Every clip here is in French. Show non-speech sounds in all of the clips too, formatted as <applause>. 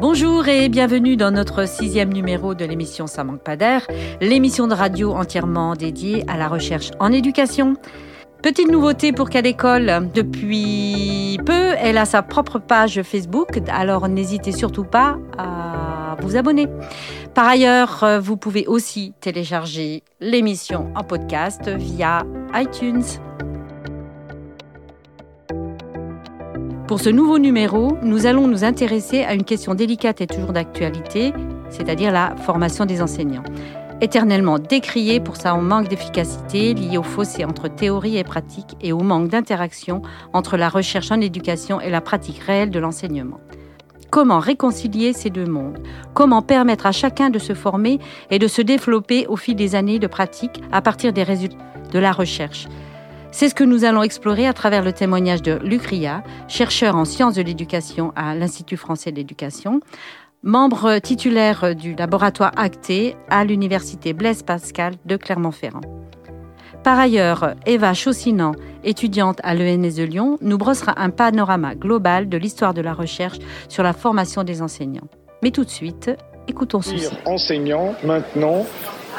Bonjour et bienvenue dans notre sixième numéro de l'émission Ça manque pas d'air, l'émission de radio entièrement dédiée à la recherche en éducation. Petite nouveauté pour quelle école Depuis peu, elle a sa propre page Facebook, alors n'hésitez surtout pas à vous abonner. Par ailleurs, euh, vous pouvez aussi télécharger l'émission en podcast via iTunes. Pour ce nouveau numéro, nous allons nous intéresser à une question délicate et toujours d'actualité, c'est-à-dire la formation des enseignants. Éternellement décriée pour sa manque d'efficacité lié au fossé entre théorie et pratique et au manque d'interaction entre la recherche en éducation et la pratique réelle de l'enseignement. Comment réconcilier ces deux mondes? Comment permettre à chacun de se former et de se développer au fil des années de pratique à partir des résultats de la recherche? C'est ce que nous allons explorer à travers le témoignage de Luc Ria, chercheur en sciences de l'éducation à l'Institut français de l'éducation, membre titulaire du laboratoire ACTE à l'Université Blaise Pascal de Clermont-Ferrand. Par ailleurs, Eva Chaussinan, étudiante à l'ENS de Lyon, nous brossera un panorama global de l'histoire de la recherche sur la formation des enseignants. Mais tout de suite, écoutons ceci. Enseignant, maintenant,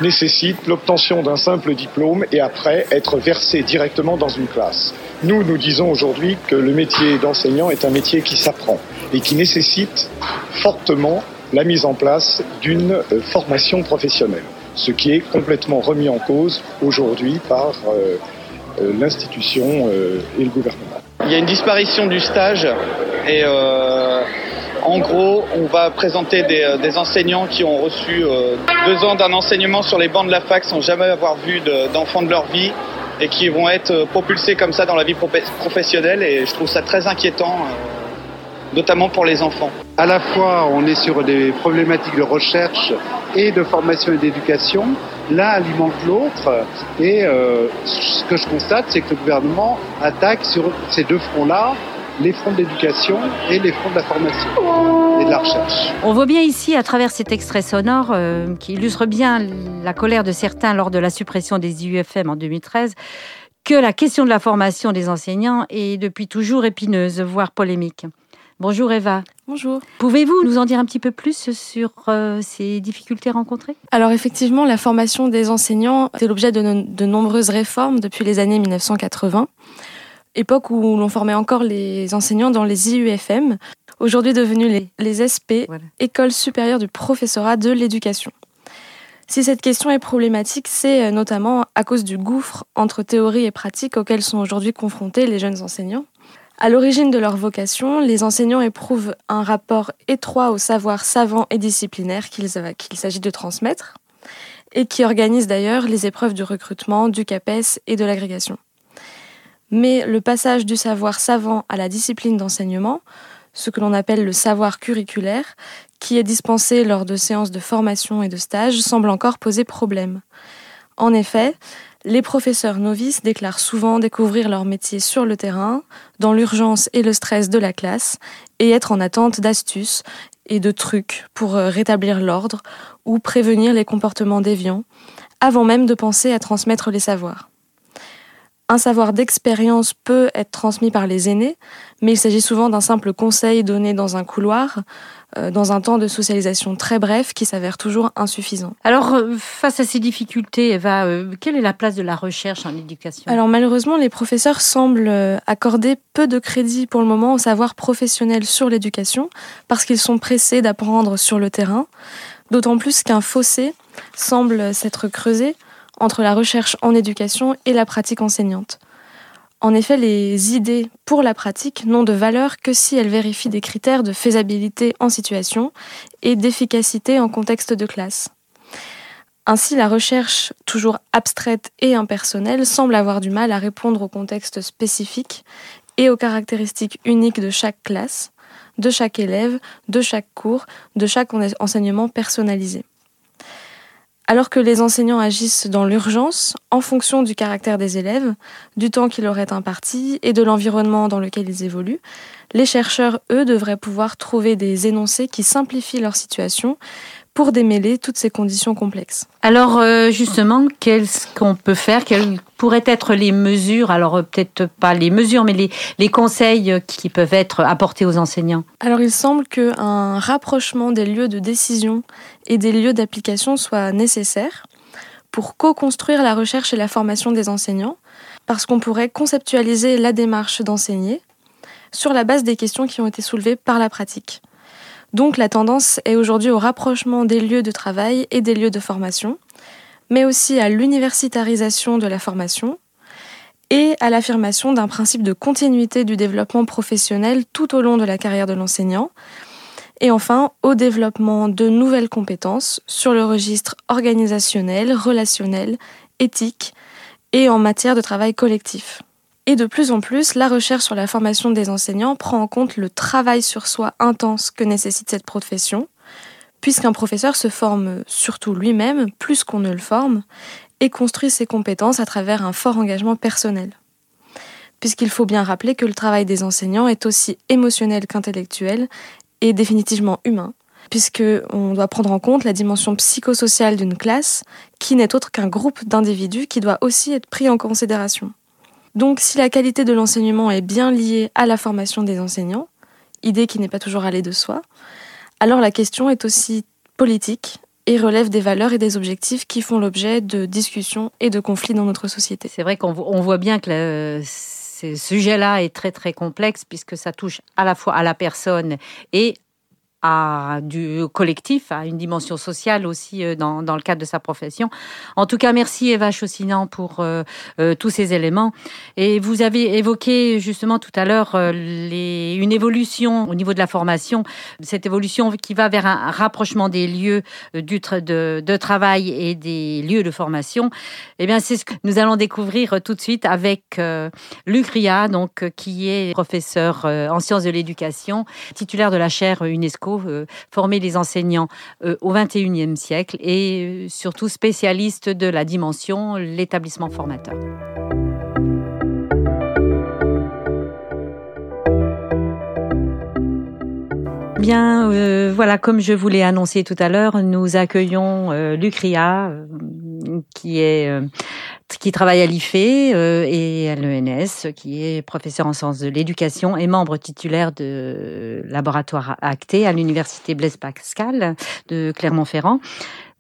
nécessite l'obtention d'un simple diplôme et après être versé directement dans une classe. Nous, nous disons aujourd'hui que le métier d'enseignant est un métier qui s'apprend et qui nécessite fortement la mise en place d'une formation professionnelle, ce qui est complètement remis en cause aujourd'hui par euh, euh, l'institution et le gouvernement. Il y a une disparition du stage et en gros, on va présenter des, enseignants qui ont reçu deux ans d'un enseignement sur les bancs de la fac sans jamais avoir vu d'enfants de, leur vie et qui vont être propulsés comme ça dans la vie professionnelle et je trouve ça très inquiétant notamment pour les enfants. À la fois, on est sur des problématiques de recherche et de formation et d'éducation. L'un alimente l'autre. Et euh, ce que je constate, c'est que le gouvernement attaque sur ces deux fronts-là les fronts de l'éducation et les fronts de la formation et de la recherche. On voit bien ici, à travers cet extrait sonore, euh, qui illustre bien la colère de certains lors de la suppression des IUFM en 2013, que la question de la formation des enseignants est depuis toujours épineuse, voire polémique. Bonjour Eva. Bonjour. Pouvez-vous nous en dire un petit peu plus sur euh, ces difficultés rencontrées? Alors effectivement, la formation des enseignants est l'objet de, nombreuses réformes depuis les années 1980, époque où l'on formait encore les enseignants dans les IUFM, aujourd'hui devenus les, SP, École supérieure du professorat de l'éducation. Si cette question est problématique, c'est euh, notamment à cause du gouffre entre théorie et pratique auquel sont aujourd'hui confrontés les jeunes enseignants. À l'origine de leur vocation, les enseignants éprouvent un rapport étroit au savoir savant et disciplinaire qu'il s'agit de transmettre, et qui organisent d'ailleurs les épreuves du recrutement, du CAPES et de l'agrégation. Mais le passage du savoir savant à la discipline d'enseignement, ce que l'on appelle le savoir curriculaire, qui est dispensé lors de séances de formation et de stage, semble encore poser problème. En effet, les professeurs novices déclarent souvent découvrir leur métier sur le terrain, dans l'urgence et le stress de la classe, et être en attente d'astuces et de trucs pour euh, rétablir l'ordre ou prévenir les comportements déviants, avant même de penser à transmettre les savoirs. Un savoir d'expérience peut être transmis par les aînés, mais il s'agit souvent d'un simple conseil donné dans un couloir, dans un temps de socialisation très bref qui s'avère toujours insuffisant. Alors, euh, face à ces difficultés, Eva, euh, quelle est la place de la recherche en éducation? Alors, malheureusement, les professeurs semblent accorder peu de crédit pour le moment au savoir professionnel sur l'éducation, parce qu'ils sont pressés d'apprendre sur le terrain, d'autant plus qu'un fossé semble s'être creusé entre la recherche en éducation et la pratique enseignante. En effet, les idées pour la pratique n'ont de valeur que si elles vérifient des critères de faisabilité en situation et d'efficacité en contexte de classe. Ainsi, la recherche, toujours abstraite et impersonnelle, semble avoir du mal à répondre au contexte spécifique et aux caractéristiques uniques de chaque classe, de chaque élève, de chaque cours, de chaque enseignement personnalisé. Alors que les enseignants agissent dans l'urgence, en fonction du caractère des élèves, du temps qui leur imparti et de l'environnement dans lequel ils évoluent, les chercheurs, eux, devraient pouvoir trouver des énoncés qui simplifient leur situation pour démêler toutes ces conditions complexes. Alors euh, justement, qu'est-ce qu'on peut faire? Quelles pourraient être les mesures? Alors euh, peut-être pas les mesures, mais les, les, conseils qui peuvent être apportés aux enseignants Alors il semble qu'un rapprochement des lieux de décision et des lieux d'application soit nécessaire pour co-construire la recherche et la formation des enseignants, parce qu'on pourrait conceptualiser la démarche d'enseigner sur la base des questions qui ont été soulevées par la pratique. Donc la tendance est aujourd'hui au rapprochement des lieux de travail et des lieux de formation, mais aussi à l'universitarisation de la formation et à l'affirmation d'un principe de continuité du développement professionnel tout au long de la carrière de l'enseignant, et enfin au développement de nouvelles compétences sur le registre organisationnel, relationnel, éthique et en matière de travail collectif. Et de plus en plus, la recherche sur la formation des enseignants prend en compte le travail sur soi intense que nécessite cette profession, puisqu'un professeur se forme surtout lui-même plus qu'on ne le forme, et construit ses compétences à travers un fort engagement personnel. Puisqu'il faut bien rappeler que le travail des enseignants est aussi émotionnel qu'intellectuel et définitivement humain, puisqu'on doit prendre en compte la dimension psychosociale d'une classe, qui n'est autre qu'un groupe d'individus qui doit aussi être pris en considération. Donc si la qualité de l'enseignement est bien liée à la formation des enseignants, idée qui n'est pas toujours allée de soi, alors la question est aussi politique et relève des valeurs et des objectifs qui font l'objet de discussions et de conflits dans notre société. C'est vrai qu'on voit bien que ce sujet-là est très très complexe puisque ça touche à la fois à la personne et à du collectif, à une dimension sociale aussi euh, dans, dans, le cadre de sa profession. En tout cas, merci Eva Chaussinan pour euh, euh, tous ces éléments. Et vous avez évoqué justement tout à l'heure une évolution au niveau de la formation, cette évolution qui va vers un rapprochement des lieux du de, de, travail et des lieux de formation. Eh bien, c'est ce que nous allons découvrir tout de suite avec Luc Ria, donc, qui est professeur en sciences de l'éducation, titulaire de la chaire UNESCO euh, former les enseignants euh, au XXIe siècle et euh, surtout spécialiste de la dimension, l'établissement formateur. Bien, voilà, comme je vous l'ai annoncé tout à l'heure, nous accueillons Lucria, qui est qui travaille à l'IFE euh, et à l'ENS, qui est professeur en sciences de l'éducation et membre titulaire de laboratoire acté à l'université Blaise Pascal de Clermont-Ferrand.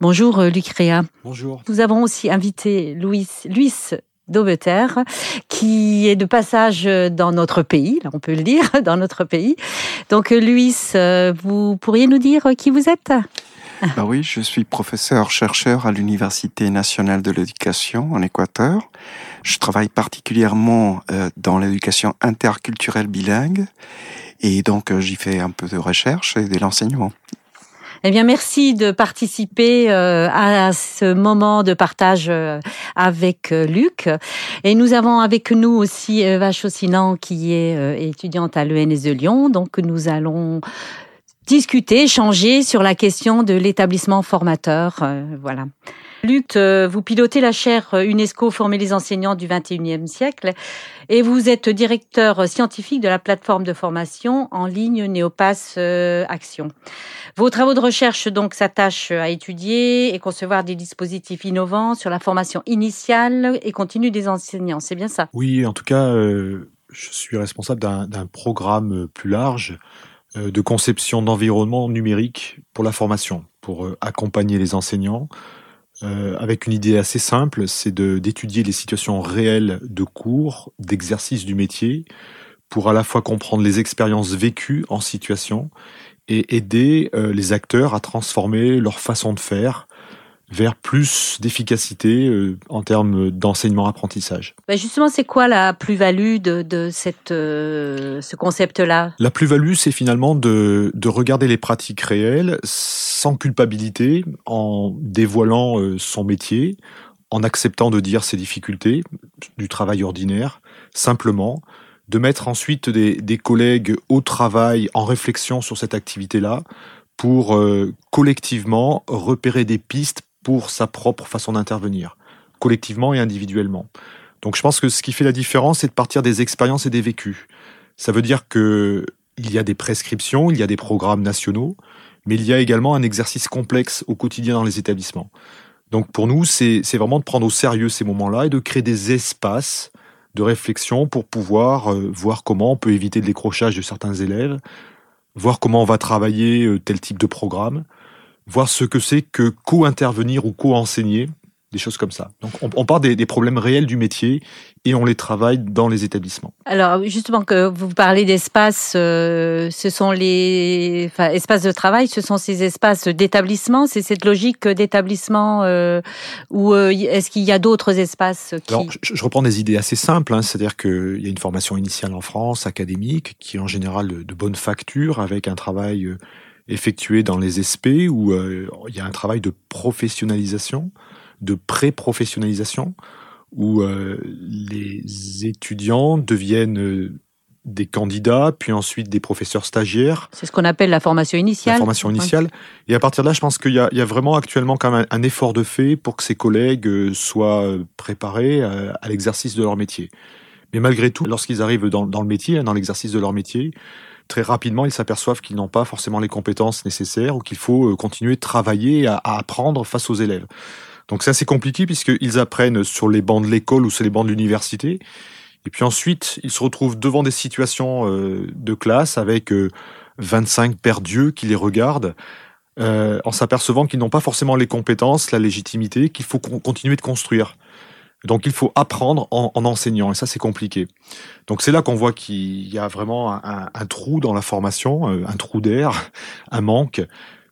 Bonjour euh, Luc Réa. Bonjour. Nous avons aussi invité Louis, Louis Daubeter, qui est de passage dans notre pays, là on peut le dire, <laughs> dans notre pays. Donc Louis, euh, vous pourriez nous dire qui vous êtes? <laughs> bah oui, je suis professeur-chercheur à l'Université nationale de l'éducation en Équateur. Je travaille particulièrement euh, dans l'éducation interculturelle bilingue et donc euh, j'y fais un peu de recherche et de l'enseignement. Eh bien, merci de participer euh, à ce moment de partage avec Luc. Et nous avons avec nous aussi Eva Chaussinan, qui est étudiante à l'ENS de Lyon. Donc, nous allons discuter, échanger sur la question de l'établissement formateur. Euh, voilà. Luc, euh, vous pilotez la chaire UNESCO Former les enseignants du 21e siècle et vous êtes directeur scientifique de la plateforme de formation en ligne Néopass euh, Action. Vos travaux de recherche donc s'attachent à étudier et concevoir des dispositifs innovants sur la formation initiale et continue des enseignants. C'est bien ça? Oui, en tout cas, je suis responsable d'un programme plus large euh, de conception d'environnement numérique pour la formation, pour euh, accompagner les enseignants, euh, avec une idée assez simple, c'est d'étudier les situations réelles de cours, d'exercice du métier, pour à la fois comprendre les expériences vécues en situation et aider les acteurs à transformer leur façon de faire vers plus d'efficacité euh, en termes d'enseignement-apprentissage. Bah, justement, c'est quoi la plus-value de, de cette, euh, ce concept-là? La plus-value, c'est finalement de, de, regarder les pratiques réelles sans culpabilité, en dévoilant euh, son métier, en acceptant de dire ses difficultés du travail ordinaire, simplement, de mettre ensuite des, des collègues au travail en réflexion sur cette activité-là, pour collectivement repérer des pistes pour sa propre façon d'intervenir, collectivement et individuellement. Donc je pense que ce qui fait la différence, c'est de partir des expériences et des vécus. Ça veut dire que il y a des prescriptions, il y a des programmes nationaux, mais il y a également un exercice complexe au quotidien dans les établissements. Donc pour nous, c'est vraiment de prendre au sérieux ces moments-là et de créer des espaces de réflexion pour pouvoir euh, voir comment on peut éviter le décrochage de certains élèves, voir comment on va travailler euh, tel type de programme, voir ce que c'est que co-intervenir ou co-enseigner des choses comme ça. Donc on, on part des, des, problèmes réels du métier et on les travaille dans les établissements. Alors justement que vous parlez d'espace, euh, ce sont les enfin, espaces de travail, ce sont ces espaces d'établissement, c'est cette logique d'établissement euh, ou euh, est-ce qu'il y a d'autres espaces qui... Alors je, je, reprends des idées assez simples, hein, c'est-à-dire qu'il y a une formation initiale en France, académique, qui est en général de, de bonne facture, avec un travail effectué dans les SP où euh, il y a un travail de professionnalisation de pré-professionnalisation où euh, les étudiants deviennent euh, des candidats, puis ensuite des professeurs stagiaires. C'est ce qu'on appelle la formation initiale. La formation initiale. Et à partir de là, je pense qu'il y, y, a vraiment actuellement quand même un, effort de fait pour que ces collègues soient préparés à, à l'exercice de leur métier. Mais malgré tout, lorsqu'ils arrivent dans, dans, le métier, dans l'exercice de leur métier, très rapidement, ils s'aperçoivent qu'ils n'ont pas forcément les compétences nécessaires ou qu'il faut continuer de travailler à, à apprendre face aux élèves. Donc c'est assez compliqué puisqu'ils apprennent sur les bancs de l'école ou sur les bancs de l'université. Et puis ensuite, ils se retrouvent devant des situations euh, de classe avec euh, 25 pères dieux qui les regardent, euh, en s'apercevant qu'ils n'ont pas forcément les compétences, la légitimité, qu'il faut continuer de construire. Donc il faut apprendre en, en enseignant, et ça c'est compliqué. Donc c'est là qu'on voit qu'il y a vraiment un, trou dans la formation, euh, un trou d'air, <laughs> un manque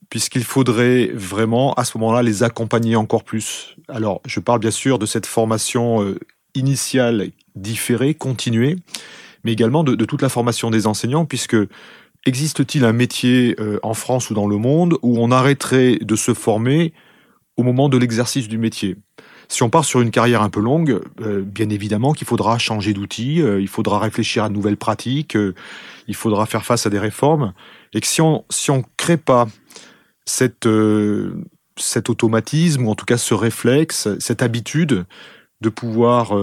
puisqu'il faudrait vraiment à ce moment-là les accompagner encore plus. Alors, je parle bien sûr de cette formation euh, initiale différée, continuée, mais également de, de, toute la formation des enseignants, puisque existe-t-il un métier euh, en France ou dans le monde où on arrêterait de se former au moment de l'exercice du métier? Si on part sur une carrière un peu longue, euh, bien évidemment qu'il faudra changer d'outils, euh, il faudra réfléchir à de nouvelles pratiques, euh, il faudra faire face à des réformes, et que si on si on crée pas cette, cet automatisme, ou en tout cas ce réflexe, cette habitude de pouvoir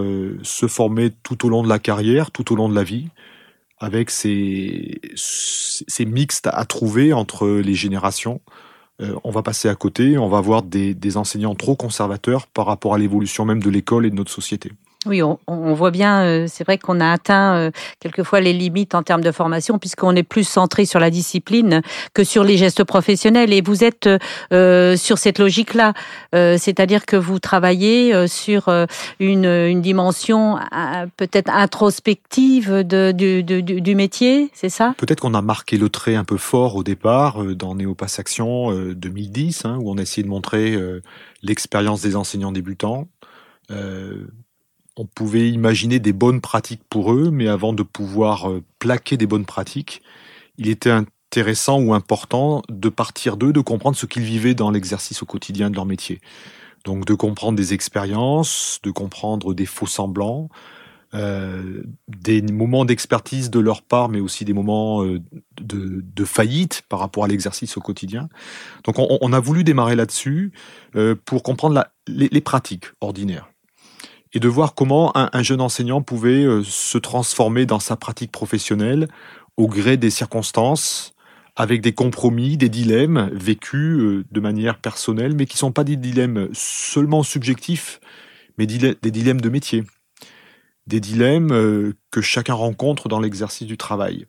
se former tout au long de la carrière, tout au long de la vie, avec ces, ces mixtes à trouver entre les générations. Euh, on va passer à côté, on va avoir des, des enseignants trop conservateurs par rapport à l'évolution même de l'école et de notre société. Oui, on, on, voit bien, euh, c'est vrai qu'on a atteint euh, quelquefois les limites en termes de formation, puisqu'on est plus centré sur la discipline que sur les gestes professionnels. Et vous êtes euh, sur cette logique-là, euh, c'est-à-dire que vous travaillez euh, sur une, une, dimension peut-être introspective de, du, du, du, métier, c'est ça? Peut-être qu'on a marqué le trait un peu fort au départ dans Néopass Action 2010, hein, où on a essayé de montrer l'expérience des enseignants débutants. Euh, on pouvait imaginer des bonnes pratiques pour eux, mais avant de pouvoir euh, plaquer des bonnes pratiques, il était intéressant ou important de partir d'eux, de comprendre ce qu'ils vivaient dans l'exercice au quotidien de leur métier. Donc de comprendre des expériences, de comprendre des faux semblants, euh, des moments d'expertise de leur part, mais aussi des moments euh, de, faillite par rapport à l'exercice au quotidien. Donc on, a voulu démarrer là-dessus euh, pour comprendre la, les pratiques ordinaires et de voir comment un, un jeune enseignant pouvait euh, se transformer dans sa pratique professionnelle au gré des circonstances, avec des compromis, des dilemmes vécus euh, de manière personnelle, mais qui ne sont pas des dilemmes seulement subjectifs, mais des dilemmes de métier, des dilemmes euh, que chacun rencontre dans l'exercice du travail.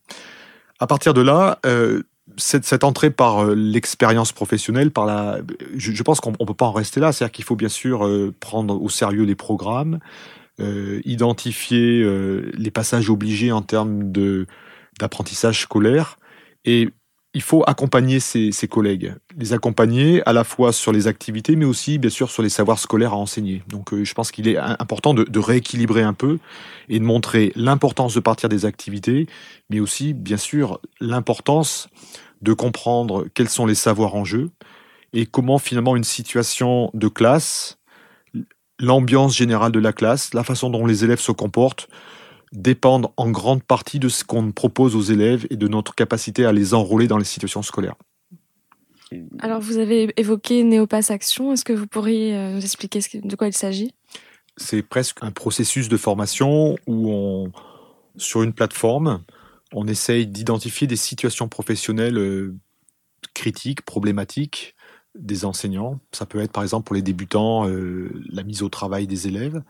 À partir de là, cette, entrée par euh, l'expérience professionnelle, par la, je, pense qu'on ne peut pas en rester là. C'est-à-dire qu'il faut bien sûr euh, prendre au sérieux les programmes, euh, identifier les passages obligés en termes d'apprentissage scolaire, et il faut accompagner ses, collègues, les accompagner à la fois sur les activités, mais aussi bien sûr sur les savoirs scolaires à enseigner. Donc euh, je pense qu'il est important de rééquilibrer un peu et de montrer l'importance de partir des activités, mais aussi bien sûr l'importance de comprendre quels sont les savoirs en jeu et comment finalement une situation de classe, l'ambiance générale de la classe, la façon dont les élèves se comportent, dépendent en grande partie de ce qu'on propose aux élèves et de notre capacité à les enrôler dans les situations scolaires. Alors, vous avez évoqué Néopass Action. Est-ce que vous pourriez euh, nous expliquer de quoi il s'agit? C'est presque un processus de formation où on, sur une plateforme, on essaye d'identifier des situations professionnelles euh, critiques, problématiques des enseignants. Ça peut être par exemple pour les débutants euh, la mise au travail des élèves.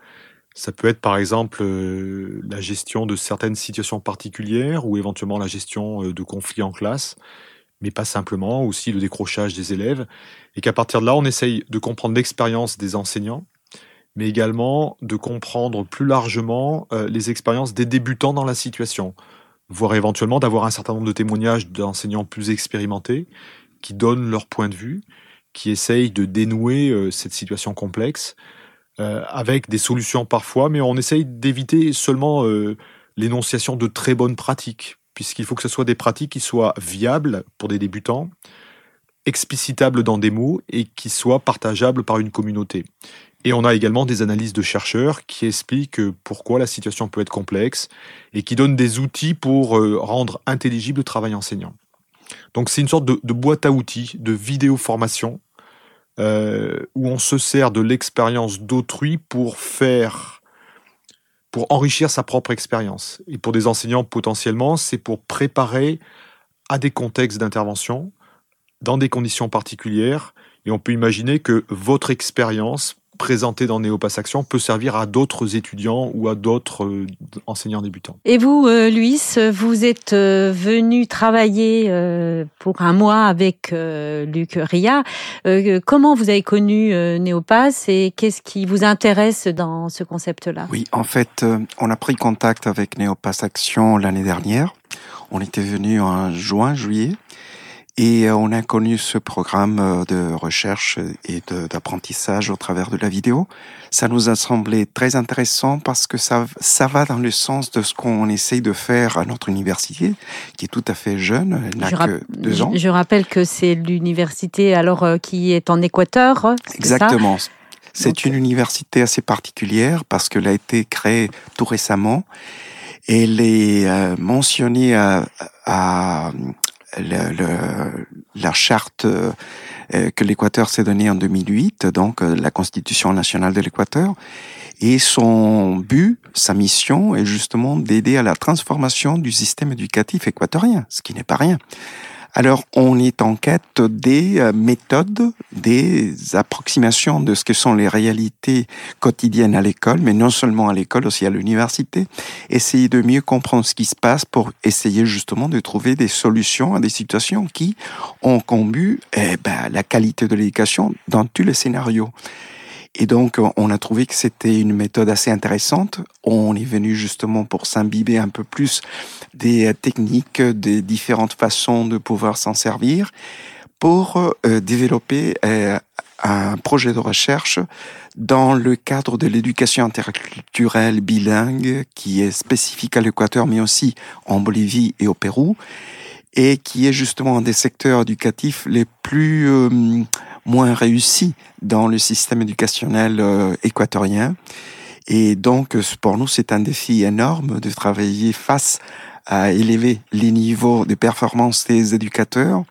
Ça peut être par exemple euh, la gestion de certaines situations particulières ou éventuellement la gestion euh, de conflits en classe, mais pas simplement, aussi le décrochage des élèves. Et qu'à partir de là, on essaye de comprendre l'expérience des enseignants, mais également de comprendre plus largement les expériences des débutants dans la situation, voire éventuellement d'avoir un certain nombre de témoignages d'enseignants plus expérimentés qui donnent leur point de vue qui essaye de dénouer euh, cette situation complexe euh, avec des solutions parfois, mais on essaye d'éviter seulement euh, l'énonciation de très bonnes pratiques, puisqu'il faut que ce soit des pratiques qui soient viables pour des débutants, explicitables dans des mots et qui soient partageables par une communauté. Et on a également des analyses de chercheurs qui expliquent pourquoi la situation peut être complexe et qui donnent des outils pour rendre intelligible le travail enseignant. Donc c'est une sorte de, boîte à outils, de vidéo formation euh, où on se sert de l'expérience d'autrui pour faire, pour enrichir sa propre expérience. Et pour des enseignants potentiellement, c'est pour préparer à des contextes d'intervention, dans des conditions particulières. Et on peut imaginer que votre expérience présenté dans Néopass Action peut servir à d'autres étudiants ou à d'autres euh, enseignants débutants. Et vous, euh, Luis, vous êtes euh, venu travailler pour un mois avec Luc Ria. comment vous avez connu Néopass et qu'est-ce qui vous intéresse dans ce concept-là? Oui, en fait, on a pris contact avec Néopass Action l'année dernière. On était venu en juin, juillet. Et euh, on a connu ce programme euh, de recherche et d'apprentissage au travers de la vidéo. Ça nous a semblé très intéressant parce que ça, ça va dans le sens de ce qu'on essaye de faire à notre université, qui est tout à fait jeune, elle n'a que deux ans. Je rappelle que c'est l'université alors euh, qui est en Équateur. Exactement. C'est une université assez particulière parce qu'elle a été créée tout récemment. Elle est mentionnée à, à le, la charte euh, que l'Équateur s'est donnée en 2008, donc euh, la Constitution nationale de l'Équateur. Et son but, sa mission est justement d'aider à la transformation du système éducatif équatorien, ce qui n'est pas rien. Alors, on est en quête des euh, méthodes, des approximations de ce que sont les réalités quotidiennes à l'école, mais non seulement à l'école, aussi à l'université. Essayer de mieux comprendre ce qui se passe pour essayer justement de trouver des solutions à des situations qui ont comme but eh ben, la qualité de l'éducation dans tous les scénarios. Et donc, on a trouvé que c'était une méthode assez intéressante. On est venu justement pour s'imbiber un peu plus des techniques, des différentes façons de pouvoir s'en servir pour euh, développer euh, un projet de recherche dans le cadre de l'éducation interculturelle bilingue qui est spécifique à l'Équateur, mais aussi en Bolivie et au Pérou, et qui est justement un des secteurs éducatifs les plus euh, moins réussi dans le système éducationnel euh, équatorien. Et donc, pour nous, c'est un défi énorme de travailler face à élever les niveaux de performance des éducateurs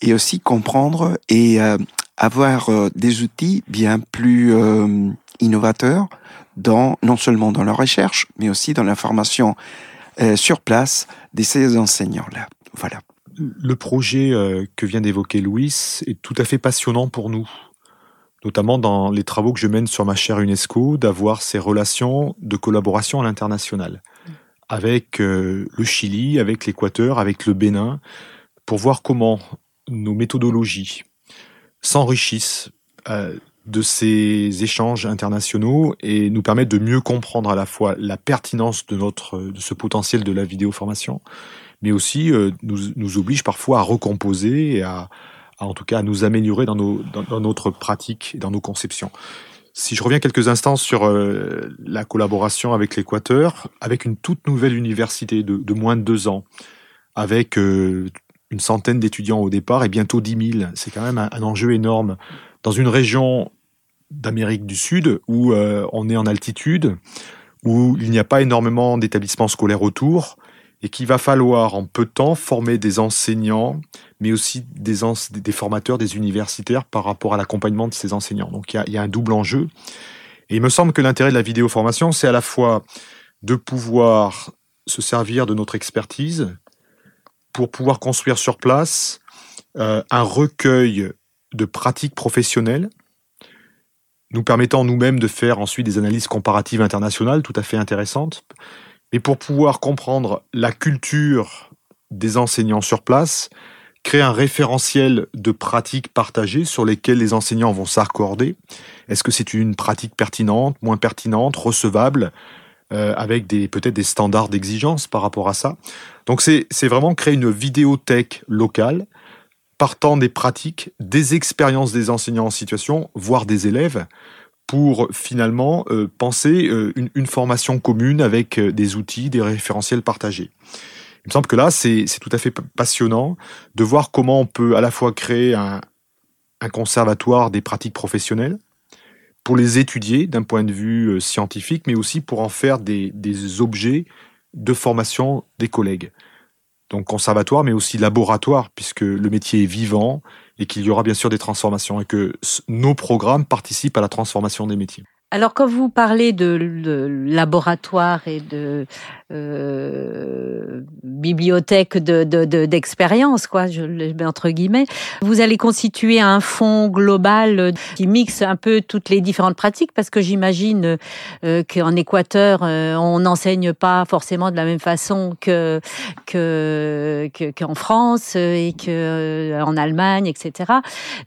et aussi comprendre et euh, avoir euh, des outils bien plus innovateurs dans non seulement dans la recherche, mais aussi dans la formation sur place de ces enseignants-là. Voilà. Le projet euh, que vient d'évoquer Louis est tout à fait passionnant pour nous, notamment dans les travaux que je mène sur ma chaire UNESCO, d'avoir ces relations de collaboration à l'international, avec euh, le Chili, avec l'Équateur, avec le Bénin, pour voir comment nos méthodologies s'enrichissent euh, de ces échanges internationaux et nous permettent de mieux comprendre à la fois la pertinence de, notre, de ce potentiel de la vidéoformation, mais aussi euh, nous, nous, oblige parfois à recomposer et à, en tout cas à nous améliorer dans, nos, dans, notre pratique et dans nos conceptions. Si je reviens quelques instants sur euh, la collaboration avec l'Équateur, avec une toute nouvelle université de, moins de deux ans, avec euh, une centaine d'étudiants au départ et bientôt dix mille, c'est quand même un, enjeu énorme. Dans une région d'Amérique du Sud où on est en altitude, où il n'y a pas énormément d'établissements scolaires autour, et qu'il va falloir en peu de temps former des enseignants, mais aussi des, formateurs, des universitaires par rapport à l'accompagnement de ces enseignants. Donc il y, a, un double enjeu. Et il me semble que l'intérêt de la vidéoformation, c'est à la fois de pouvoir se servir de notre expertise pour pouvoir construire sur place euh, un recueil de pratiques professionnelles, nous permettant nous-mêmes de faire ensuite des analyses comparatives internationales tout à fait intéressantes. Mais pour pouvoir comprendre la culture des enseignants sur place, créer un référentiel de pratiques partagées sur lesquelles les enseignants vont s'accorder. Est-ce que c'est une pratique pertinente, moins pertinente, recevable, euh, avec peut-être des standards d'exigence par rapport à ça? Donc c'est vraiment créer une vidéothèque locale partant des pratiques, des expériences des enseignants en situation, voire des élèves, pour finalement euh, penser euh, une, formation commune avec des outils, des référentiels partagés. Il me semble que là, c'est tout à fait passionnant de voir comment on peut à la fois créer un, conservatoire des pratiques professionnelles, pour les étudier d'un point de vue euh, scientifique, mais aussi pour en faire des objets de formation des collègues. Donc conservatoire, mais aussi laboratoire, puisque le métier est vivant et qu'il y aura bien sûr des transformations et que nos programmes participent à la transformation des métiers. Alors, quand vous parlez de, de laboratoire et de euh, bibliothèque de, d'expérience, quoi, je le mets entre guillemets, vous allez constituer un fonds global qui mixe un peu toutes les différentes pratiques, parce que j'imagine euh, qu'en Équateur, euh, on n'enseigne pas forcément de la même façon que, que, qu'en France et que euh, en Allemagne, etc.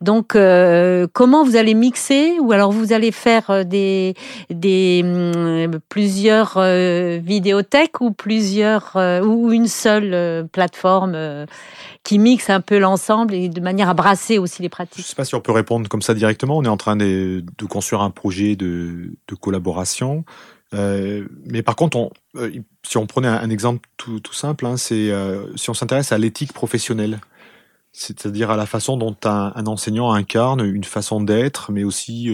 Donc, euh, comment vous allez mixer, ou alors vous allez faire des des, hum, plusieurs euh, vidéothèques ou plusieurs euh, ou une seule euh, plateforme qui mixe un peu l'ensemble et de manière à brasser aussi les pratiques? Je ne sais pas si on peut répondre comme ça directement. On est en train de, construire un projet de, collaboration. mais par contre, on, si on prenait un, exemple tout, simple, hein, c'est si on s'intéresse à l'éthique professionnelle, c'est-à-dire à la façon dont un, enseignant incarne une façon d'être, mais aussi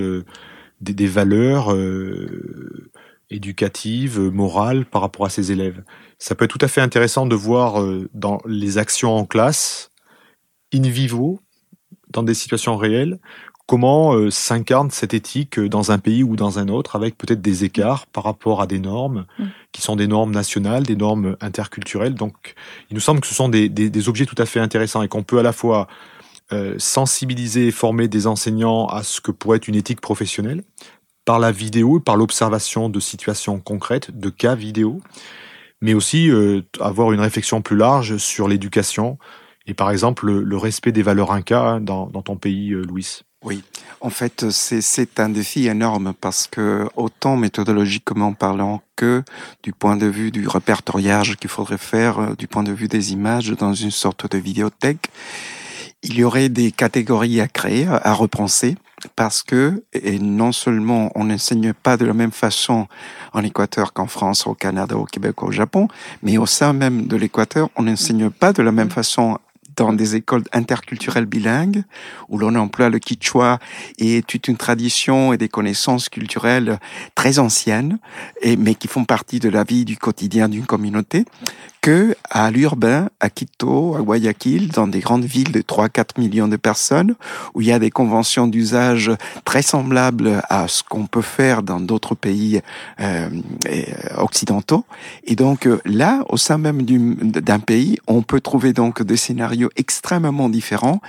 des, valeurs euh, éducatives, morales par rapport à ses élèves. Ça peut être tout à fait intéressant de voir euh, dans les actions en classe, in vivo, dans des situations réelles, comment euh, s'incarne cette éthique dans un pays ou dans un autre, avec peut-être des écarts par rapport à des normes mm. qui sont des normes nationales, des normes interculturelles. Donc, il nous semble que ce sont des, des, des objets tout à fait intéressants et qu'on peut à la fois euh, sensibiliser et former des enseignants à ce que pourrait être une éthique professionnelle par la vidéo, par l'observation de situations concrètes, de cas vidéo, mais aussi euh, avoir une réflexion plus large sur l'éducation et par exemple le, respect des valeurs inca dans, dans ton pays, euh, Louis. Oui, en fait, c'est un défi énorme parce que autant méthodologiquement parlant que du point de vue du répertoriage qu'il faudrait faire, du point de vue des images dans une sorte de vidéothèque, il y aurait des catégories à créer, à repenser, parce que et non seulement on n'enseigne pas de la même façon en Équateur qu'en France, au Canada, au Québec, au Japon, mais au sein même de l'Équateur, on n'enseigne pas de la même façon dans des écoles interculturelles bilingues où l'on emploie le quichua et toute une tradition et des connaissances culturelles très anciennes, mais qui font partie de la vie du quotidien d'une communauté, que à l'urbain, à Quito, à Guayaquil, dans des grandes villes de 3-4 millions de personnes, où il y a des conventions d'usage très semblables à ce qu'on peut faire dans d'autres pays euh, occidentaux. Et donc là, au sein même d'un pays, on peut trouver donc des scénarios extrêmement différents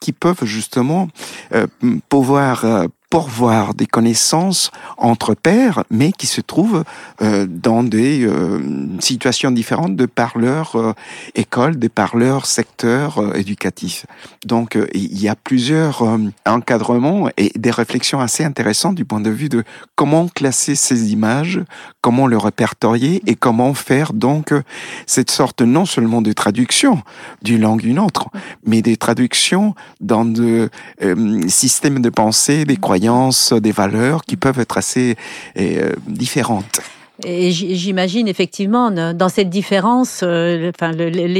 qui peuvent justement euh, pouvoir euh, pourvoir des connaissances entre pairs, mais qui se trouvent euh, dans des euh, situations différentes de par leur euh, école, de par leur secteur euh, éducatif. Donc il y a plusieurs encadrements et des réflexions assez intéressantes du point de vue de comment classer ces images, comment le répertorier et comment faire donc cette sorte non seulement de traduction d'une langue à une autre, mais des traductions dans de systèmes de pensée, des croyances des valeurs qui peuvent être assez euh, différentes. Et j'imagine effectivement dans cette différence, euh,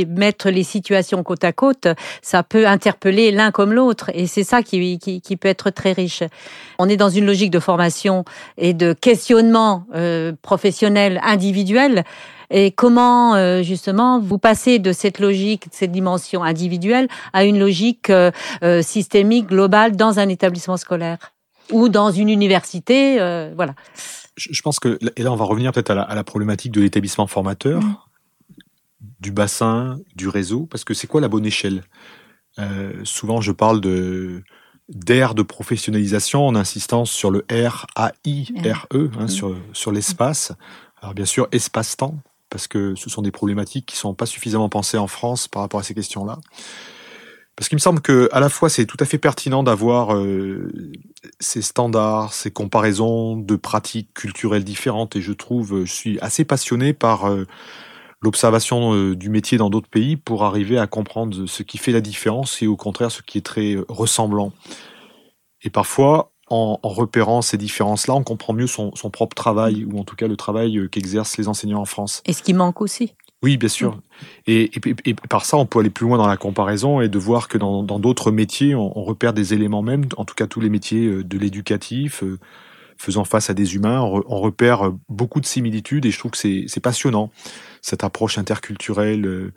mettre les situations côte à côte, ça peut interpeller l'un comme l'autre, et c'est ça qui, qui, peut être très riche. On est dans une logique de formation et de questionnement euh, professionnel individuel. Et comment justement vous passez de cette logique, de cette dimension individuelle, à une logique systémique, globale dans un établissement scolaire? Ou dans une université, euh, voilà. Je pense que, et là on va revenir peut-être à, la problématique de l'établissement formateur, mm. du bassin, du réseau, parce que c'est quoi la bonne échelle? Souvent, je parle de d'air de professionnalisation en insistant sur le R, A, I, R, E, hein, sur, sur l'espace. Alors bien sûr, espace-temps, parce que ce sont des problématiques qui ne sont pas suffisamment pensées en France par rapport à ces questions-là. Parce qu'il me semble que à la fois c'est tout à fait pertinent d'avoir euh, ces standards, ces comparaisons de pratiques culturelles différentes, et je trouve, je suis assez passionné par euh, l'observation euh, du métier dans d'autres pays pour arriver à comprendre ce qui fait la différence et au contraire ce qui est très euh, ressemblant. Et parfois, en, repérant ces différences-là, on comprend mieux son, propre travail, ou en tout cas le travail euh, qu'exercent les enseignants en France. Et ce qui manque aussi. Oui, bien sûr. Mm. Et, par ça, on peut aller plus loin dans la comparaison et de voir que dans d'autres métiers, on, repère des éléments même, en tout cas tous les métiers de l'éducatif, faisant face à des humains, on, repère beaucoup de similitudes et je trouve que c'est passionnant cette approche interculturelle, euh,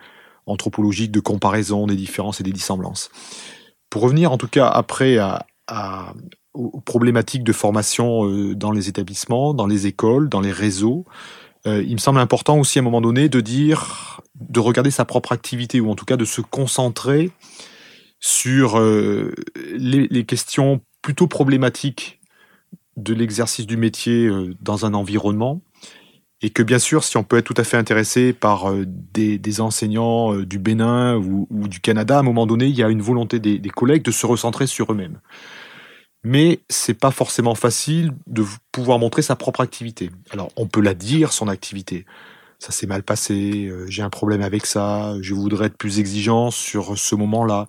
anthropologique de comparaison des différences et des dissemblances. Pour revenir en tout cas après à, aux problématiques de formation euh, dans les établissements, dans les écoles, dans les réseaux, euh, il me semble important aussi à un moment donné de dire, de regarder sa propre activité ou en tout cas de se concentrer sur les, les, questions plutôt problématiques de l'exercice du métier dans un environnement et que bien sûr, si on peut être tout à fait intéressé par euh, des, enseignants euh, du Bénin ou, du Canada, à un moment donné, il y a une volonté des, collègues de se recentrer sur eux-mêmes. Mais c'est pas forcément facile de pouvoir montrer sa propre activité. Alors, on peut la dire, son activité. Ça s'est mal passé, euh, j'ai un problème avec ça, je voudrais être plus exigeant sur ce moment-là.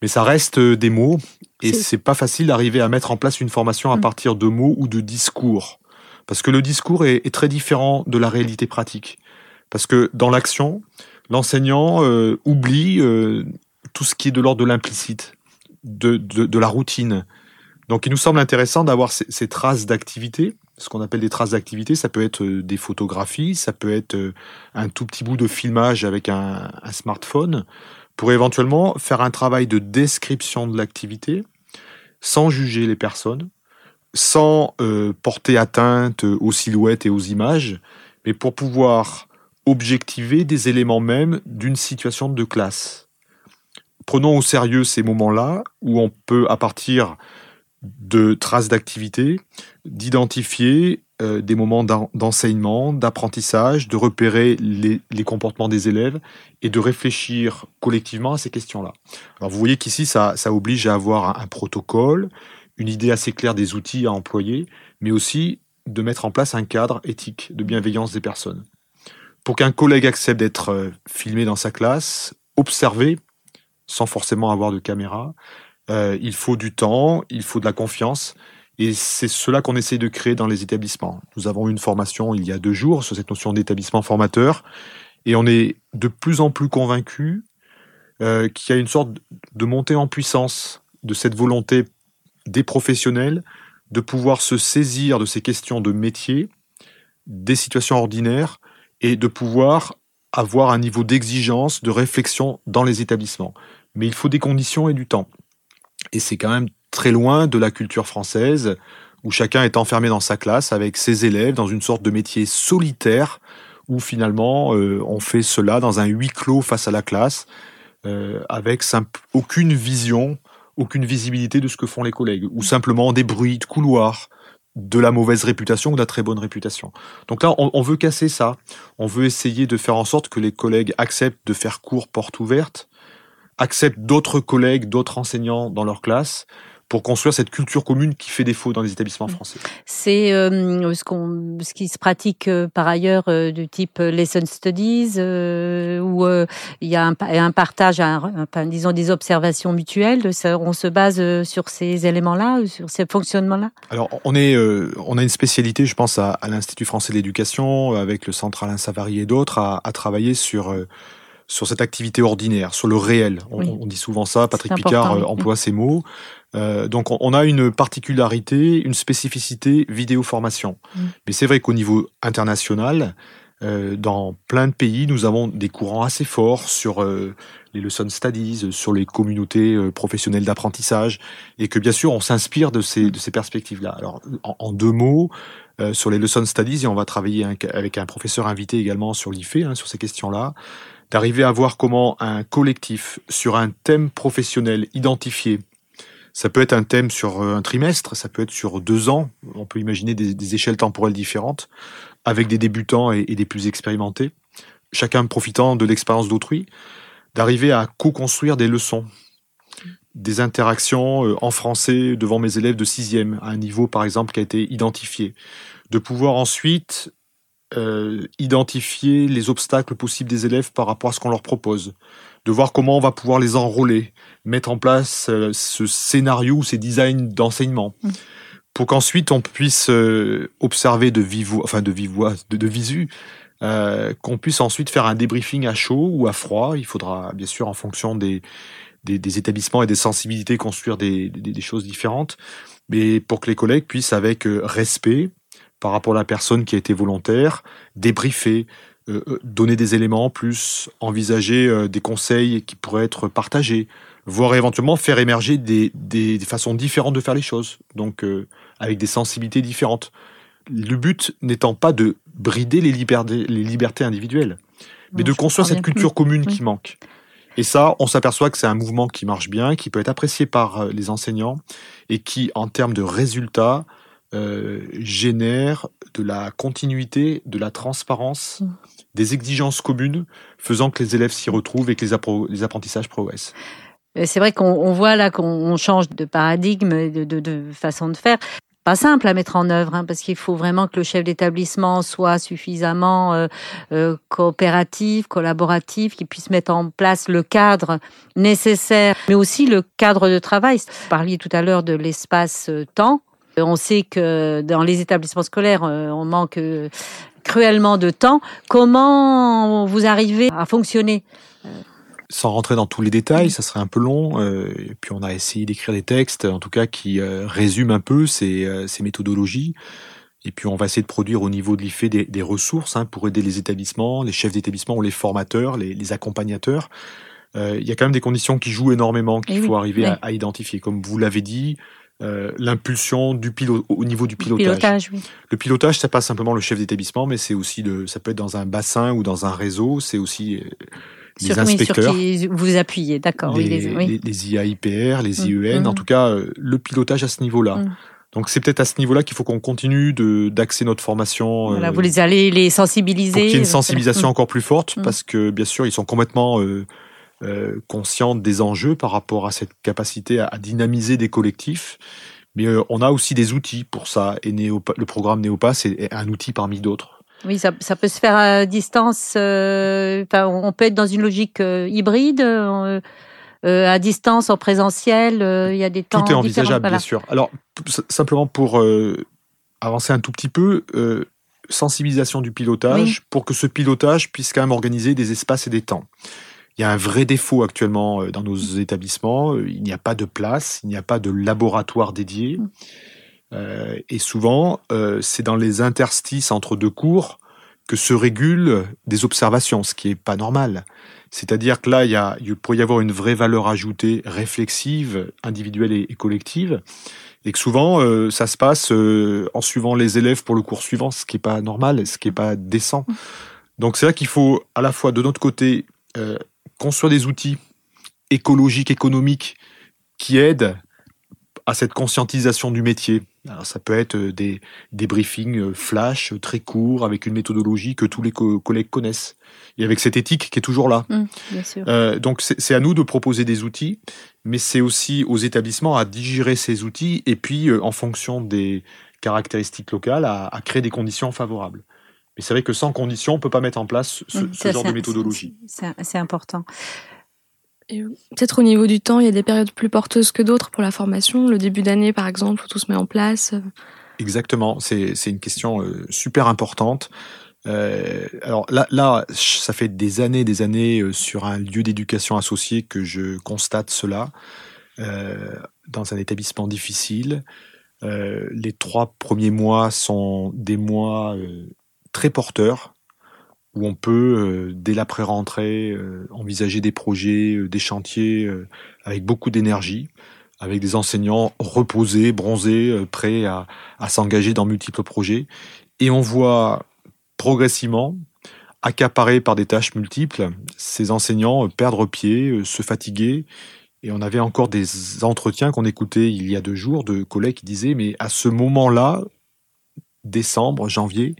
Mais ça reste des mots, et c'est pas facile d'arriver à mettre en place une formation à mmh. partir de mots ou de discours. Parce que le discours est, très différent de la réalité pratique. Parce que dans l'action, l'enseignant euh, oublie euh, tout ce qui est de l'ordre de l'implicite, de, de, la routine. Donc il nous semble intéressant d'avoir ces, traces d'activité. Ce qu'on appelle des traces d'activité, ça peut être euh, des photographies, ça peut être un tout petit bout de filmage avec un, un smartphone, pour éventuellement faire un travail de description de l'activité, sans juger les personnes, sans euh, porter atteinte aux silhouettes et aux images, mais pour pouvoir objectiver des éléments même d'une situation de classe. Prenons au sérieux ces moments-là où on peut, à partir de traces d'activité, d'identifier euh, des moments d'enseignement, d'apprentissage, de repérer les, comportements des élèves et de réfléchir collectivement à ces questions-là. Alors vous voyez qu'ici, ça, ça oblige à avoir un protocole, une idée assez claire des outils à employer, mais aussi de mettre en place un cadre éthique de bienveillance des personnes. Pour qu'un collègue accepte d'être euh, filmé dans sa classe, observé, sans forcément avoir de caméra, euh, il faut du temps, il faut de la confiance, et c'est cela qu'on essaie de créer dans les établissements. Nous avons eu une formation il y a deux jours sur cette notion d'établissement formateur, et on est de plus en plus convaincu euh, qu'il y a une sorte de montée en puissance de cette volonté des professionnels de pouvoir se saisir de ces questions de métier, des situations ordinaires, et de pouvoir avoir un niveau d'exigence, de réflexion dans les établissements. Mais il faut des conditions et du temps. Et c'est quand même très loin de la culture française, où chacun est enfermé dans sa classe avec ses élèves dans une sorte de métier solitaire, où finalement euh, on fait cela dans un huis clos face à la classe, euh, avec aucune vision aucune visibilité de ce que font les collègues, ou simplement des bruits de couloir, de la mauvaise réputation ou de la très bonne réputation. Donc là, on, veut casser ça. On veut essayer de faire en sorte que les collègues acceptent de faire cours porte ouverte, acceptent d'autres collègues, d'autres enseignants dans leur classe, pour construire cette culture commune qui fait défaut dans les établissements mm. français. C'est euh, ce, qu'on, ce qui se pratique euh, par ailleurs euh, du type lesson studies, où il y a un, un partage, un, disons des observations mutuelles. on se base sur ces éléments-là, sur ces fonctionnements-là? Alors on est, on a une spécialité, je pense à, l'Institut français de l'éducation, avec le Centre Alain Savary et d'autres, à, à travailler sur sur cette activité ordinaire, sur le réel. On, dit souvent ça, Patrick Picard euh, emploie ces mots. Euh, donc on, a une particularité, une spécificité vidéo formation. Mm. Mais c'est vrai qu'au niveau international, euh, dans plein de pays, nous avons des courants assez forts sur les lesson studies, sur les communautés professionnelles d'apprentissage, et que bien sûr on s'inspire de ces, de ces perspectives-là. Alors en, deux mots, sur les lesson studies, et on va travailler avec un professeur invité également sur l'IFE, hein, sur ces questions-là. D'arriver à voir comment un collectif sur un thème professionnel identifié, ça peut être un thème sur un trimestre, ça peut être sur deux ans, on peut imaginer des, échelles temporelles différentes, avec des débutants et, des plus expérimentés, chacun profitant de l'expérience d'autrui, d'arriver à co-construire des leçons, des interactions euh, en français devant mes élèves de sixième, à un niveau par exemple qui a été identifié, de pouvoir ensuite euh, identifier les obstacles possibles des élèves par rapport à ce qu'on leur propose, de voir comment on va pouvoir les enrôler, mettre en place euh, ce scénario ou ces designs d'enseignement, mmh. pour qu'ensuite on puisse euh, observer de vive enfin de vive voix, de, visu, qu'on puisse ensuite faire un débriefing à chaud ou à froid. Il faudra bien sûr en fonction des, des, établissements et des sensibilités construire des, des, choses différentes, mais pour que les collègues puissent avec respect, par rapport à la personne qui a été volontaire, débriefer, euh, euh, donner des éléments en plus, envisager euh, des conseils qui pourraient être partagés, voire éventuellement faire émerger des, des, façons différentes de faire les choses, donc avec des sensibilités différentes. Le but n'étant pas de brider les libertés, les libertés individuelles, mais de construire cette culture commune qui manque. Et ça, on s'aperçoit que c'est un mouvement qui marche bien, qui peut être apprécié par les enseignants et qui, en termes de résultats, euh, génère de la continuité, de la transparence, mm. des exigences communes, faisant que les élèves s'y retrouvent et que les, apprentissages progressent. Euh, c'est vrai qu'on voit là qu'on change de paradigme, de, de, façon de faire pas simple à mettre en œuvre, hein, parce qu'il faut vraiment que le chef d'établissement soit suffisamment euh, coopératif, collaboratif, qu'il puisse mettre en place le cadre nécessaire, mais aussi le cadre de travail. Vous parliez tout à l'heure de l'espace-temps. On sait que dans les établissements scolaires, euh, on manque euh, cruellement de temps. Comment vous arrivez à fonctionner sans rentrer dans tous les détails, ça serait un peu long. Euh, et puis on a essayé d'écrire des textes, en tout cas, qui résument un peu ces, méthodologies. Et puis on va essayer de produire au niveau de l'IFE des, ressources hein, pour aider les établissements, les chefs d'établissement ou les formateurs, les, accompagnateurs. Il y a quand même des conditions qui jouent énormément, qu'il eh faut arriver à, à, identifier. Comme vous l'avez dit, euh, l'impulsion du pilote au niveau du pilotage. Le pilotage, c'est pas simplement le chef d'établissement, mais c'est aussi de, ça peut être dans un bassin ou dans un réseau, c'est aussi euh, les inspecteurs. sur vous appuyez, d'accord. Les, les, les, IAIPR, les mmh. IEN, en mmh. tout cas, euh, le pilotage à ce niveau-là. Mmh. Donc c'est peut-être à ce niveau-là qu'il faut qu'on continue de d'axer notre formation. Voilà, vous les allez les sensibiliser. Pour qu'il y ait une sensibilisation encore plus forte, parce que bien sûr ils sont complètement euh, consciente des enjeux par rapport à cette capacité à, dynamiser des collectifs. Mais euh, on a aussi des outils pour ça. Et le programme Néopass est, un outil parmi d'autres. Oui, ça, peut se faire à distance. Euh, on peut être dans une logique hybride. à distance, en présentiel, il y a des temps. Tout est envisageable, bien sûr. Alors, simplement pour avancer un tout petit peu, sensibilisation du pilotage pour que ce pilotage puisse quand même organiser des espaces et des temps. Il y a un vrai défaut actuellement euh, dans nos établissements. Euh, il n'y a pas de place, il n'y a pas de laboratoire dédié. Mmh. Euh, et souvent, c'est dans les interstices entre deux cours que se régulent des observations, ce qui n'est pas normal. C'est-à-dire que là, il, y a, il pourrait y avoir une vraie valeur ajoutée réflexive, individuelle et, collective, et que souvent, ça se passe en suivant les élèves pour le cours suivant, ce qui n'est pas normal, ce qui n'est pas décent. Donc c'est là qu'il faut à la fois de notre côté construire des outils écologiques, économiques qui aident à cette conscientisation du métier. Alors ça peut être euh, des, des briefings euh, flash, euh, très courts, avec une méthodologie que tous les collègues connaissent. Et avec cette éthique qui est toujours là. Mmh, donc c'est à nous de proposer des outils, mais c'est aussi aux établissements à digérer ces outils et puis, en fonction des caractéristiques locales, à, à créer des conditions favorables. Mais c'est vrai que sans condition, on ne peut pas mettre en place ce, mmh, genre de méthodologie. C'est important. Peut-être au niveau du temps, il y a des périodes plus porteuses que d'autres pour la formation. Le début d'année, par exemple, où tout se met en place. Exactement, c'est une question euh, super importante. Euh, alors là, là, ça fait des années, des années euh, sur un lieu d'éducation associé que je constate cela. dans un établissement difficile, les trois premiers mois sont des mois très porteur, où on peut, euh, dès l'après-rentrée, euh, envisager des projets, euh, des chantiers avec beaucoup d'énergie, avec des enseignants reposés, bronzés, prêts à, s'engager dans multiples projets. Et on voit progressivement, accaparés par des tâches multiples, ces enseignants perdent pied, se fatiguer. Et on avait encore des entretiens qu'on écoutait il y a deux jours de collègues qui disaient, mais à ce moment-là, décembre, janvier,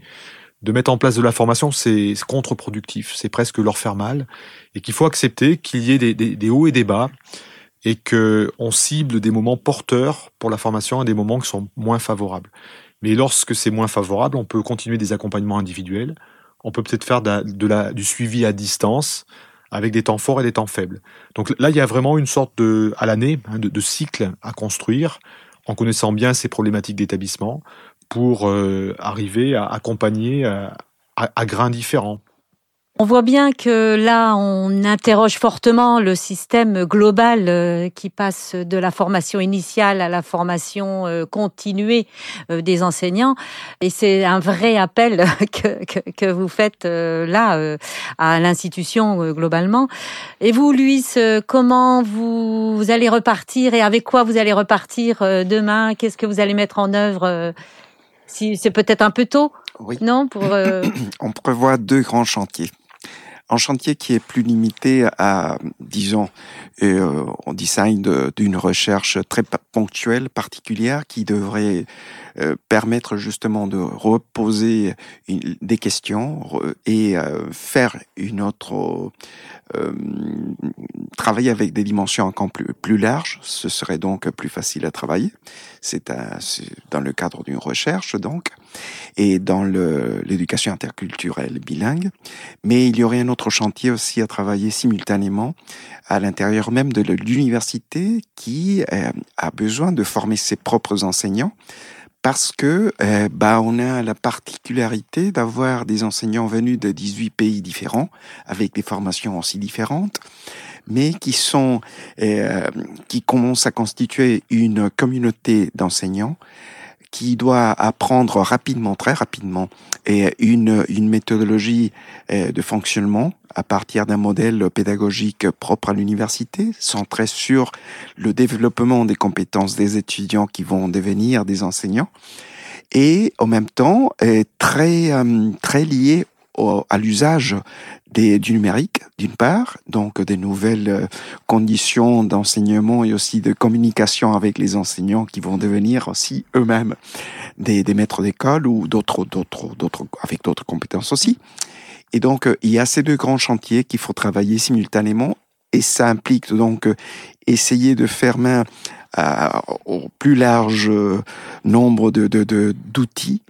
de mettre en place de la formation, c'est contre-productif, c'est presque leur faire mal, et qu'il faut accepter qu'il y ait des, hauts et des bas, et qu'on cible des moments porteurs pour la formation et des moments qui sont moins favorables. Mais lorsque c'est moins favorable, on peut continuer des accompagnements individuels, on peut peut-être faire du suivi à distance avec des temps forts et des temps faibles. Donc là, il y a vraiment une sorte de, à l'année, hein, de, cycle à construire en connaissant bien ces problématiques d'établissement pour euh, arriver à accompagner euh, à grains différents. On voit bien que là, on interroge fortement le système global euh, qui passe de la formation initiale à la formation continuée des enseignants. Et c'est un vrai appel <laughs> que, vous faites là à l'institution globalement. Et vous, Luis, comment vous, allez repartir et avec quoi vous allez repartir demain? Qu'est-ce que vous allez mettre en œuvre si c'est peut-être un peu tôt oui. Non, pour <clears throat> on prévoit deux grands chantiers un chantier qui est plus limité à, disons, euh, on design d'une recherche très ponctuelle, particulière, qui devrait euh, permettre justement de reposer des questions et euh, faire une autre euh, travailler avec des dimensions encore plus, plus larges, ce serait donc plus facile à travailler. C'est dans le cadre d'une recherche donc, et dans l'éducation interculturelle bilingue. Mais il y aurait un autre chantier aussi à travailler simultanément à l'intérieur même de l'université qui a besoin de former ses propres enseignants parce que euh, bah, on a la particularité d'avoir des enseignants venus de 18 pays différents, avec des formations aussi différentes, mais qui sont euh, qui commencent à constituer une communauté d'enseignants qui doit apprendre rapidement, très rapidement, et une, une méthodologie euh, de fonctionnement à partir d'un modèle pédagogique propre à l'université, centré sur le développement des compétences des étudiants qui vont devenir des enseignants, et en même temps est très, euh, très lié à l'usage du numérique, d'une part, donc des nouvelles euh, conditions d'enseignement et aussi de communication avec les enseignants qui vont devenir aussi eux-mêmes des, des maîtres d'école ou d'autres, d'autres, d'autres, avec d'autres compétences aussi. Et donc, euh, il y a ces deux grands chantiers qu'il faut travailler simultanément et ça implique donc euh, essayer de faire main au plus large nombre de, de, d'outils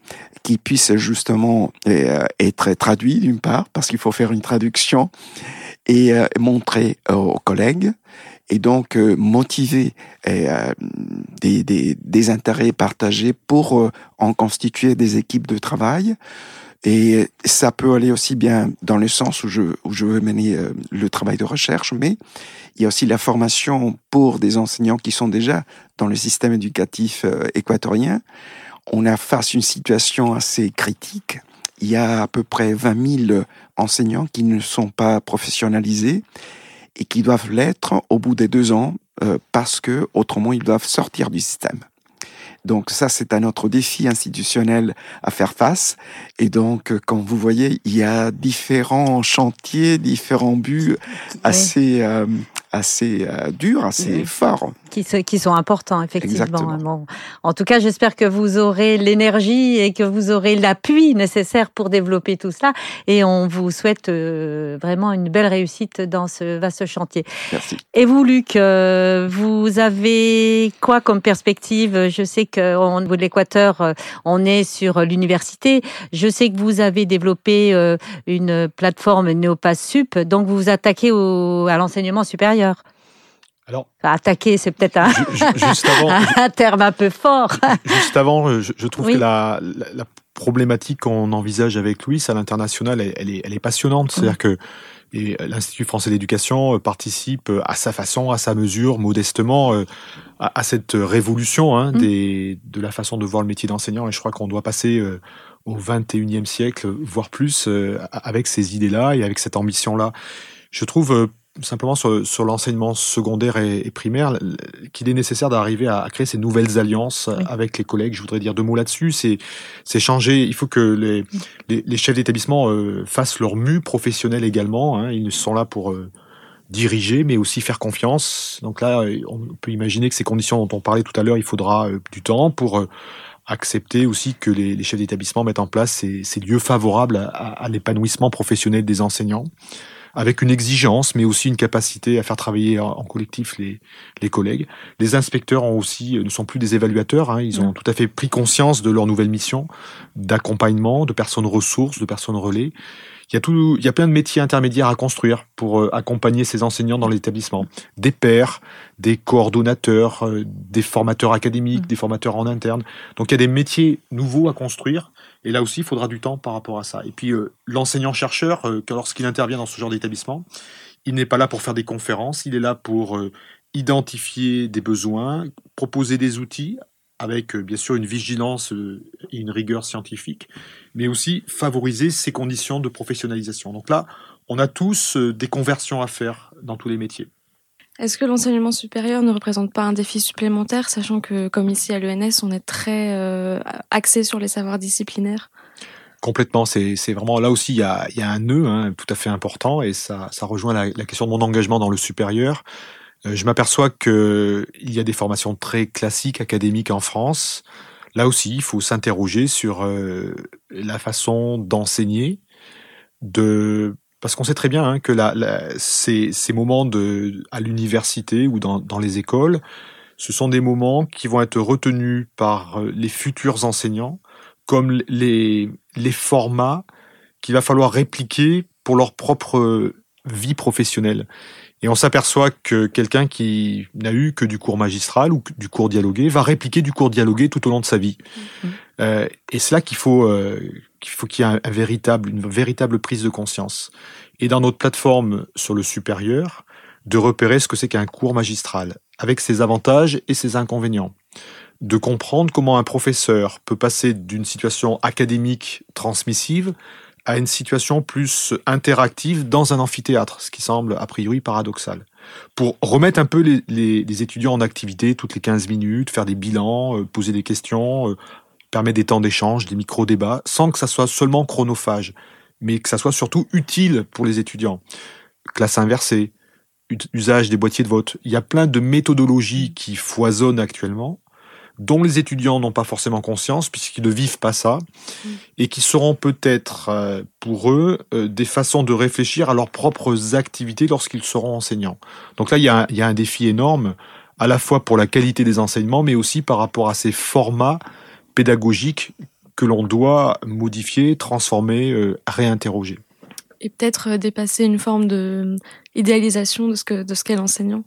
qui puissent justement euh, être traduits d'une part, parce qu'il faut faire une traduction et euh, montrer aux collègues et donc euh, motiver des, des, des, intérêts partagés pour en constituer des équipes de travail. Et ça peut aller aussi bien dans le sens où je, où je veux mener le travail de recherche, mais il y a aussi la formation pour des enseignants qui sont déjà dans le système éducatif équatorien on a face à une situation assez critique. Il y a à peu près 20 000 enseignants qui ne sont pas professionnalisés et qui doivent l'être au bout des deux ans euh, parce que autrement ils doivent sortir du système. Donc ça, c'est un autre défi institutionnel à faire face. Et donc, comme vous voyez, il y a différents chantiers, différents buts assez, euh, assez euh, durs, assez forts qui, sont importants, effectivement. en tout cas, j'espère que vous aurez l'énergie et que vous aurez l'appui nécessaire pour développer tout cela. Et on vous souhaite euh, vraiment une belle réussite dans ce vaste chantier. Merci. Et vous, Luc, euh, vous avez quoi comme perspective? Je sais qu'au niveau de l'Équateur, on est sur l'université. Je sais que vous avez développé une plateforme Neopass Sup, donc vous vous attaquez au, à l'enseignement supérieur. Alors, attaquer, c'est peut-être un, <laughs> un, terme un peu fort. Juste avant, je, trouve que la, problématique qu'on envisage avec Louis à l'international, elle, est, elle est passionnante. C'est-à-dire que l'Institut français d'éducation euh, participe euh, à sa façon, à sa mesure, modestement, euh, à, cette révolution hein, mm. des, de la façon de voir le métier d'enseignant. Et je crois qu'on doit passer au 21e siècle, voire plus, avec ces idées-là et avec cette ambition-là. Je trouve simplement sur, sur l'enseignement secondaire et, primaire, qu'il est nécessaire d'arriver à, créer ces nouvelles alliances avec les collègues. Je voudrais dire deux mots là-dessus. C'est, c'est changer. Il faut que les, les, les chefs d'établissement euh, fassent leur mue professionnelle également. Hein. Ils sont là pour euh, diriger, mais aussi faire confiance. Donc là, on peut imaginer que ces conditions dont on parlait tout à l'heure, il faudra euh, du temps pour accepter aussi que les, les chefs d'établissement mettent en place ces, ces lieux favorables à, à l'épanouissement professionnel des enseignants avec une exigence, mais aussi une capacité à faire travailler en collectif les, les collègues. Les inspecteurs ont aussi, ne sont plus des évaluateurs, hein, ils ont tout à fait pris conscience de leur nouvelle mission d'accompagnement, de personnes ressources, de personnes relais. Il y, a tout, il y a plein de métiers intermédiaires à construire pour euh, accompagner ces enseignants dans l'établissement. Des pairs, des coordonnateurs, euh, des formateurs académiques, mmh. des formateurs en interne. Donc il y a des métiers nouveaux à construire et là aussi, il faudra du temps par rapport à ça. Et puis, euh, l'enseignant-chercheur, euh, lorsqu'il intervient dans ce genre d'établissement, il n'est pas là pour faire des conférences, il est là pour euh, identifier des besoins, proposer des outils, avec bien sûr une vigilance et une rigueur scientifique, mais aussi favoriser ces conditions de professionnalisation. Donc là, on a tous des conversions à faire dans tous les métiers. Est-ce que l'enseignement supérieur ne représente pas un défi supplémentaire, sachant que, comme ici à l'ENS, on est très euh, axé sur les savoirs disciplinaires? Complètement, c'est vraiment là aussi il y a, y a un nœud hein, tout à fait important et ça, ça rejoint la, question de mon engagement dans le supérieur. Euh, je m'aperçois que il y a des formations très classiques académiques en France. Là aussi, il faut s'interroger sur euh, la façon d'enseigner, de parce qu'on sait très bien hein, que ces, moments à l'université ou dans, dans, les écoles, ce sont des moments qui vont être retenus par euh, les futurs enseignants comme les, les formats qu'il va falloir répliquer pour leur propre vie professionnelle. Et on s'aperçoit que quelqu'un qui n'a eu que du cours magistral ou du cours dialogué va répliquer du cours dialogué tout au long de sa vie. Mmh. Euh, et c'est là qu'il faut euh, qu'il faut qu'il y ait un, véritable, une véritable prise de conscience. Et dans notre plateforme sur le supérieur, de repérer ce que c'est qu'un cours magistral, avec ses avantages et ses inconvénients. De comprendre comment un professeur peut passer d'une situation académique transmissive à une situation plus interactive dans un amphithéâtre, ce qui semble a priori paradoxal. Pour remettre un peu les, étudiants en activité toutes les 15 minutes, faire des bilans, euh, poser des questions, euh, permettre des temps d'échange, des micro-débats, sans que ça soit seulement chronophage, mais que ça soit surtout utile pour les étudiants. Classe inversée, usage des boîtiers de vote. Il y a plein de méthodologies qui foisonnent actuellement dont les étudiants n'ont pas forcément conscience puisqu'ils ne vivent pas ça, et qui seront peut-être euh, pour eux euh, des façons de réfléchir à leurs propres activités lorsqu'ils seront enseignants. Donc là, il y, a, il y a un défi énorme, à la fois pour la qualité des enseignements, mais aussi par rapport à ces formats pédagogiques que l'on doit modifier, transformer, euh, réinterroger. Et peut-être dépasser une forme de idéalisation de ce que de ce qu'est l'enseignant.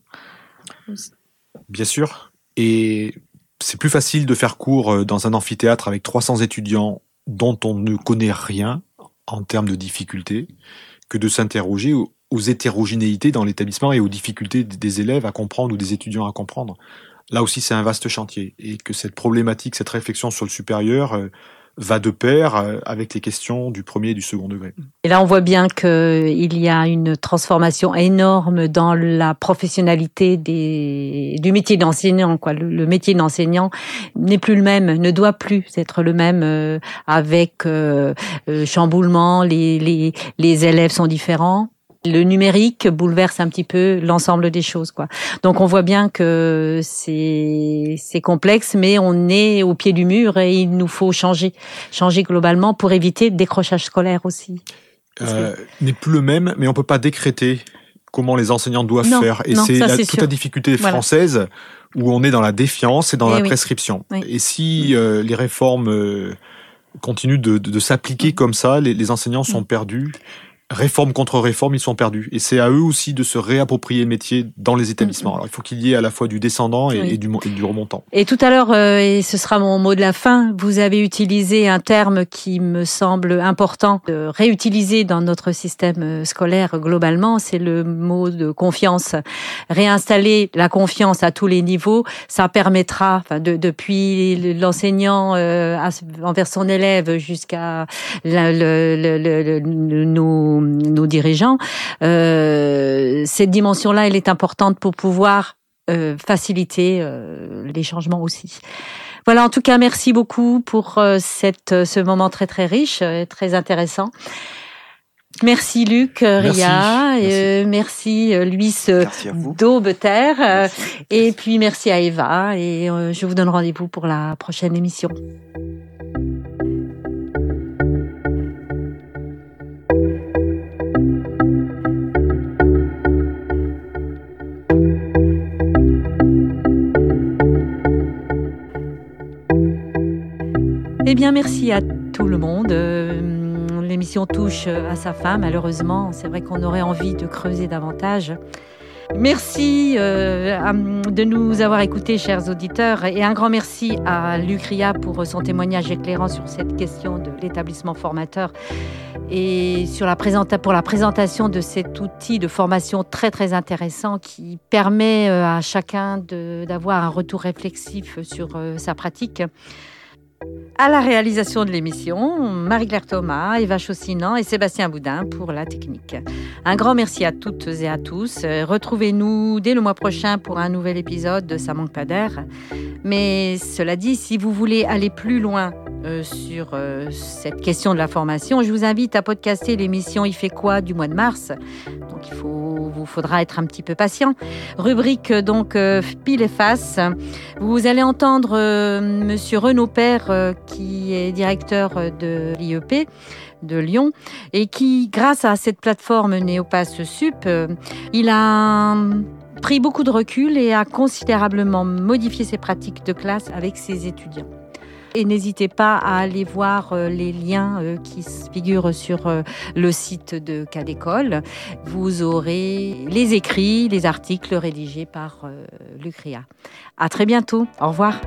Bien sûr. Et c'est plus facile de faire cours euh, dans un amphithéâtre avec 300 étudiants dont on ne connaît rien en termes de difficultés que de s'interroger aux, hétérogénéités dans l'établissement et aux difficultés des élèves à comprendre ou des étudiants à comprendre. Là aussi, c'est un vaste chantier et que cette problématique, cette réflexion sur le supérieur, euh, va de pair euh, avec les questions du premier et du second degré. Et là, on voit bien qu'il y a une transformation énorme dans la professionnalité des, du métier d'enseignant. Quoi. Le, métier d'enseignant n'est plus le même, ne doit plus être le même euh, avec euh, chamboulement, les, les, les élèves sont différents le numérique bouleverse un petit peu l'ensemble des choses quoi. Donc on voit bien que c'est c'est complexe mais on est au pied du mur et il nous faut changer changer globalement pour éviter le décrochage scolaire aussi. Euh, n'est plus le même mais on peut pas décréter comment les enseignants doivent faire et c'est toute la difficulté française où on est dans la défiance et dans eh la prescription. Et si euh, les réformes euh, continuent de, de, s'appliquer mm. comme ça, les, les enseignants sont mm. perdus réforme contre réforme, ils sont perdus. Et c'est à eux aussi de se réapproprier le métier dans les établissements. Alors, il faut qu'il y ait à la fois du descendant et, du, du, remontant. Et tout à l'heure, euh, et ce sera mon mot de la fin, vous avez utilisé un terme qui me semble important de réutiliser dans notre système euh, scolaire globalement, c'est le mot de confiance. Réinstaller la confiance à tous les niveaux, ça permettra, enfin, de, depuis l'enseignant euh, envers son élève jusqu'à le, le, nos nos, nos dirigeants. cette dimension-là, elle est importante pour pouvoir faciliter les changements aussi. Voilà, en tout cas, merci beaucoup pour cette, ce moment très très riche, très intéressant. Merci Luc, euh, Ria, merci, merci euh, Luis euh, d'Aubeterre, et puis merci à Eva, et je vous donne rendez-vous pour la prochaine émission. Eh bien, merci à tout le monde l'émission touche euh, à sa fin, malheureusement. C'est vrai qu'on aurait envie de creuser davantage. Merci euh, de nous avoir écoutés, chers auditeurs, et un grand merci à Lucria pour son témoignage éclairant sur cette question de l'établissement formateur et sur la pour la présentation de cet outil de formation très très intéressant qui permet euh, à chacun d'avoir un retour réflexif sur sa pratique. À la réalisation de l'émission, Marie-Claire Thomas, Eva Chaussinan et Sébastien Boudin pour la technique. Un grand merci à toutes et à tous. Retrouvez-nous dès le mois prochain pour un nouvel épisode de Ça manque pas d'air. Mais cela dit, si vous voulez aller plus loin euh, sur euh, cette question de la formation, je vous invite à podcaster l'émission Il fait quoi du mois de mars. Donc il faut, vous faudra être un petit peu patient. Rubrique donc euh, pile et face. Vous allez entendre Monsieur Renaud Père, qui est directeur de l'IEP de Lyon et qui, grâce à cette plateforme Néopass Sup, il a pris beaucoup de recul et a considérablement modifié ses pratiques de classe avec ses étudiants. Et n'hésitez pas à aller voir euh, les liens euh, qui figurent sur euh, le site de Cadécole. Vous aurez les écrits, les articles rédigés par Lucria. À très bientôt. Au revoir.